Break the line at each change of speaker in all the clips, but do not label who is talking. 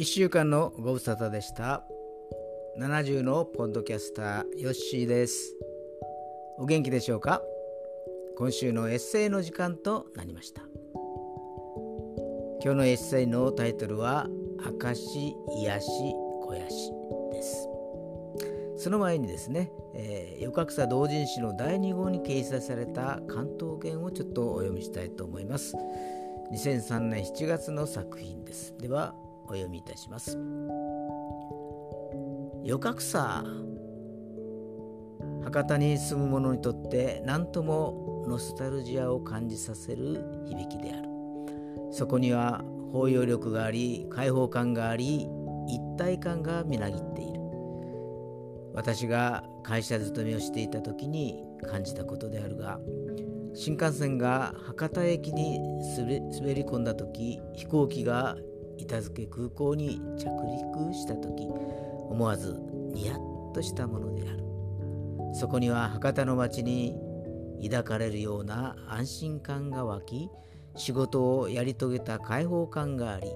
1週間のご無沙汰でした。70のポッドキャスターヨッシーです。お元気でしょうか？今週のエッセイの時間となりました。今日のエッセイのタイトルは明石癒し肥やしです。その前にですね、えー、横草同人誌の第2号に掲載された関東言をちょっとお読みしたいと思います。2003年7月の作品です。ではお読みいたします。余格差博多に住む者にとって何ともノスタルジアを感じさせる響きである。そこには包容力があり開放感があり一体感がみなぎっている。私が会社勤めをしていた時に感じたことであるが新幹線が博多駅に滑り込んだ時飛行機が板付空港に着陸した時思わずニヤッとしたものである。そこには博多の町に抱かれるような安心感が湧き仕事をやり遂げた解放感があり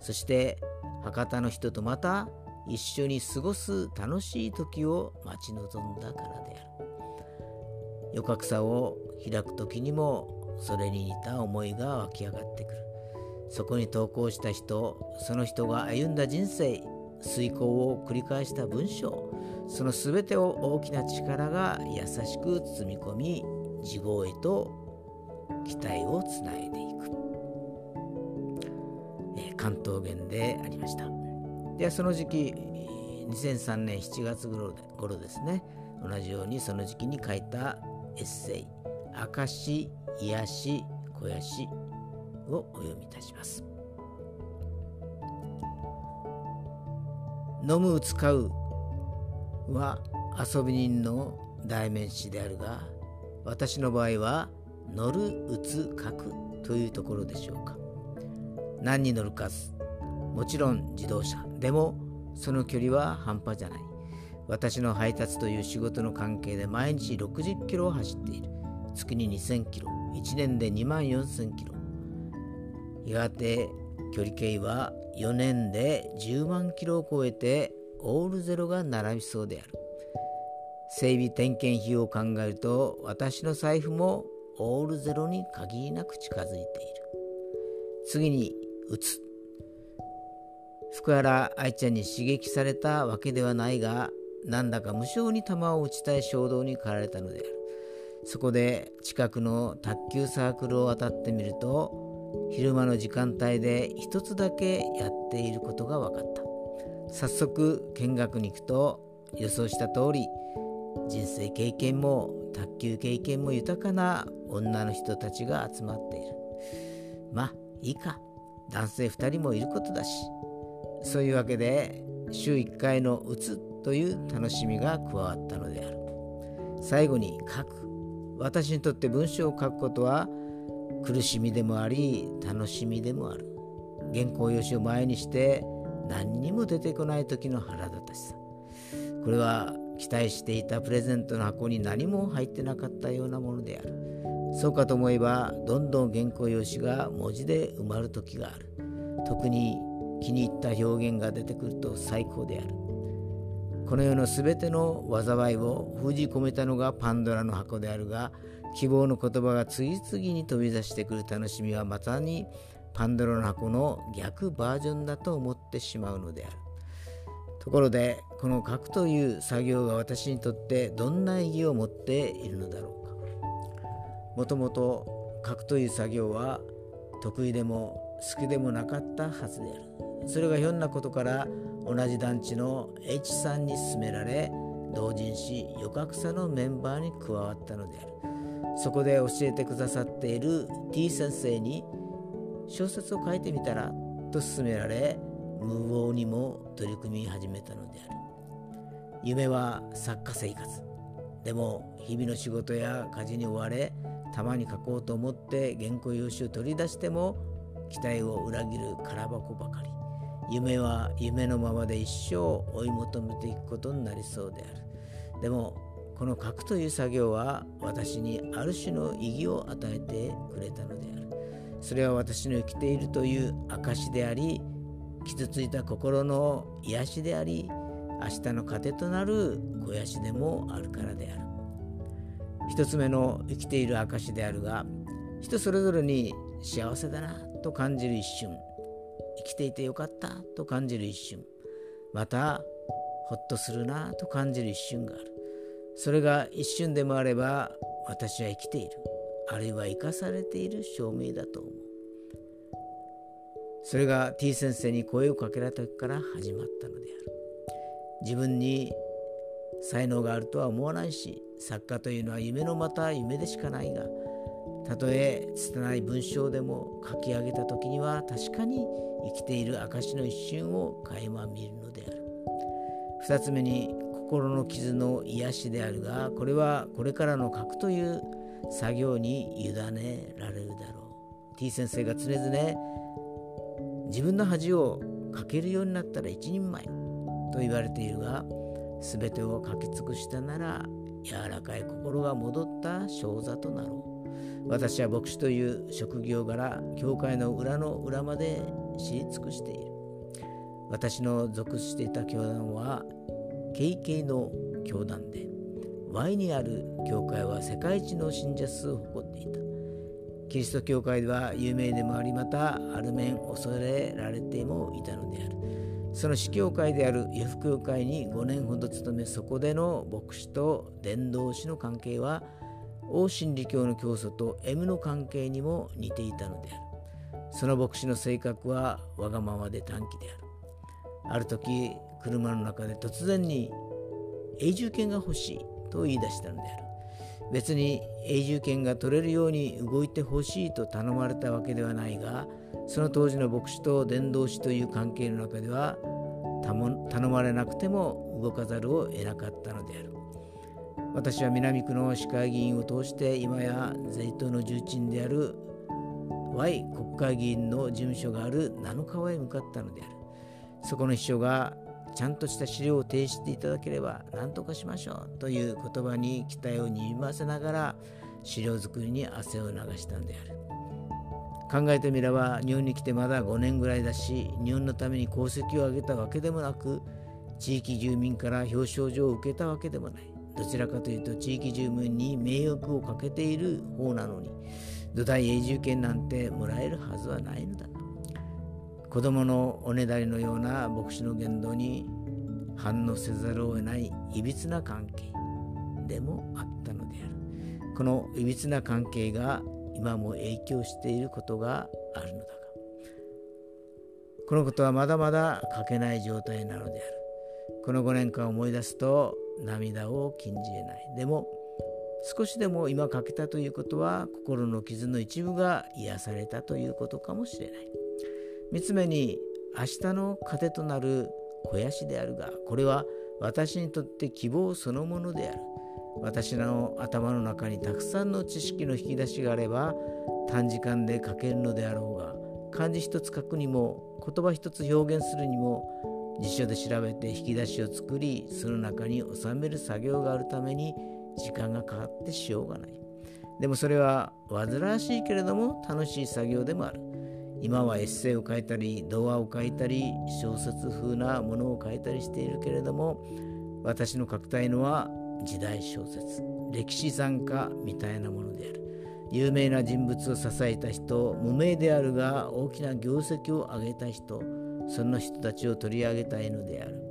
そして博多の人とまた一緒に過ごす楽しい時を待ち望んだからである。余格差を開く時にもそれに似た思いが湧き上がってくる。そこに投稿した人その人が歩んだ人生遂行を繰り返した文章その全てを大きな力が優しく包み込み自業へと期待をつないでいく、えー、関東圏でありました。ではその時期2003年7月頃ですね同じようにその時期に書いたエッセイ「証癒し肥やし」をお読みいたします。飲む使うは遊び人の代名詞であるが私の場合は乗る打つ書くというところでしょうか。何に乗るかもちろん自動車でもその距離は半端じゃない。私の配達という仕事の関係で毎日60キロを走っている。月に2000キロ。1年で2万4000キロ。やがて距離計は4年で10万キロを超えてオールゼロが並びそうである。整備点検費用を考えると私の財布もオールゼロに限りなく近づいている。次に打つ。福原愛ちゃんに刺激されたわけではないがなんだか無性に球を打ちたい衝動に駆られたのである。そこで近くの卓球サークルを渡ってみると昼間の時間帯で一つだけやっていることが分かった。早速見学に行くと予想した通り人生経験も卓球経験も豊かな女の人たちが集まっている。まあいいか。男性2人もいることだし。そういうわけで週1回の打つという楽しみが加わったのである。最後に書く。私にとって文章を書くことは苦しみでもあり楽しみでもある。原稿用紙を前にして何にも出てこない時の腹立たしさ。これは期待していたプレゼントの箱に何も入ってなかったようなものである。そうかと思えばどんどん原稿用紙が文字で埋まる時がある。特に気に入った表現が出てくると最高である。この世の全ての災いを封じ込めたのがパンドラの箱であるが希望の言葉が次々に飛び出してくる楽しみはまさにパンドラの箱の逆バージョンだと思ってしまうのである。ところでこの書くという作業が私にとってどんな意義を持っているのだろうか。もともと書くという作業は得意でも好きでもなかったはずである。それがひょんなことから同じ団地の H さんに勧められ同人誌「余格差」のメンバーに加わったのである。そこで教えてくださっている T 先生に小説を書いてみたらと勧められ無謀にも取り組み始めたのである。夢は作家生活。でも日々の仕事や家事に追われたまに書こうと思って原稿用紙を取り出しても期待を裏切る空箱ばかり。夢は夢のままで一生追い求めていくことになりそうである。でもこの書くという作業は私にある種の意義を与えてくれたのである。それは私の生きているという証であり傷ついた心の癒しであり明日の糧となる肥やしでもあるからである。一つ目の生きている証であるが人それぞれに幸せだなと感じる一瞬。生きていてよかったと感じる一瞬。またほっとするなと感じる一瞬がある。それが一瞬でもあれば私は生きている。あるいは生かされている証明だと思う。それが T 先生に声をかけられた時から始まったのである。自分に才能があるとは思わないし作家というのは夢のまた夢でしかないがたとえ拙い文章でも書き上げた時には確かに生きている証の一瞬を垣間見るのである。2つ目に心の傷の癒しであるがこれはこれからの書くという作業に委ねられるだろう。T 先生が常々自分の恥をかけるようになったら一人前と言われているが全てを書き尽くしたなら柔らかい心が戻った生座となろう。私は牧師という職業柄教会の裏の裏まで知り尽くしている。私の属していた教団は経験の教団で Y にある教会は世界一の信者数を誇っていた。キリスト教会では有名でもありまたある面恐れられてもいたのである。その司教会である湯福教会に5年ほど勤めそこでの牧師と伝道師の関係は王真理教の教祖と M の関係にも似ていたのである。その牧師の性格はわがままで短気である。ある時車の中で突然に永住権が欲しいと言い出したのである。別に永住権が取れるように動いてほしいと頼まれたわけではないがその当時の牧師と伝道師という関係の中では頼まれなくても動かざるを得なかったのである。私は南区の市会議員を通して今や税島の重鎮である Y 国会議員の事務所がある七川へ向かったのである。そこの秘書がちゃんとした資料を提出していただければ何とかしましょうという言葉に期待をにじませながら資料作りに汗を流したんである。考えてみれば日本に来てまだ5年ぐらいだし日本のために功績を上げたわけでもなく地域住民から表彰状を受けたわけでもない。どちらかというと地域住民に迷惑をかけている方なのに土台永住権なんてもらえるはずはないのだ。子供のおねだりのような牧師の言動に反応せざるを得ないいびつな関係でもあったのである。このいびつな関係が今も影響していることがあるのだが。このことはまだまだ書けない状態なのである。この5年間思い出すと涙を禁じ得ない。でも少しでも今書けたということは心の傷の一部が癒されたということかもしれない。3つ目に明日の糧となる肥やしであるがこれは私にとって希望そのものである。私の頭の中にたくさんの知識の引き出しがあれば短時間で書けるのであろうが漢字一つ書くにも言葉一つ表現するにも辞書で調べて引き出しを作りその中に収める作業があるために時間がかかってしようがない。でもそれは煩わしいけれども楽しい作業でもある。今はエッセイを書いたり童話を書いたり小説風なものを書いたりしているけれども私の書きたいのは時代小説歴史参加みたいなものである。有名な人物を支えた人無名であるが大きな業績を上げた人そんな人たちを取り上げたいのである。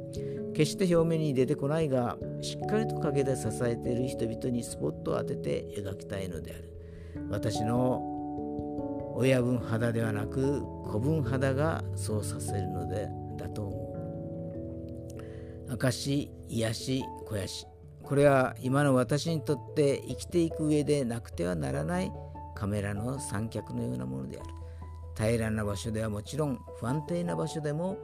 決して表面に出てこないがしっかりと陰で支えている人々にスポットを当てて描きたいのである。私の親分肌ではなく子分肌がそうさせるのでだと思う。証癒し肥やし。これは今の私にとって生きていく上でなくてはならないカメラの三脚のようなものである。平らな場所ではもちろん不安定な場所でも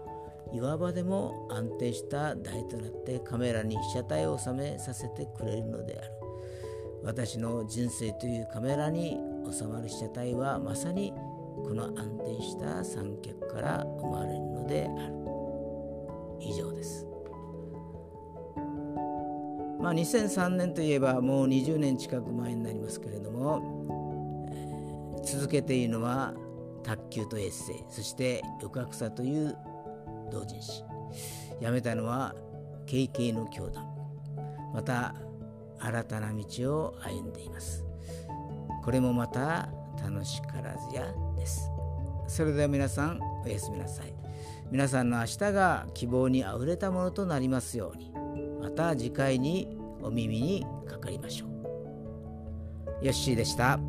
岩場でも安定した台となってカメラに被写体を収めさせてくれるのである。私の人生というカメラに収まる被写体はまさにこの安定した三脚から生まれるのである。以上です。まあ2003年といえばもう20年近く前になりますけれども、えー、続けているのは卓球とエッセイそして「翌草」という同人誌。辞めたのは KK の教団。また新たな道を歩んでいます。これもまた楽しからずやです。それでは皆さんおやすみなさい。皆さんの明日が希望にあふれたものとなりますように。また次回にお耳にかかりましょう。ヨッシーでした。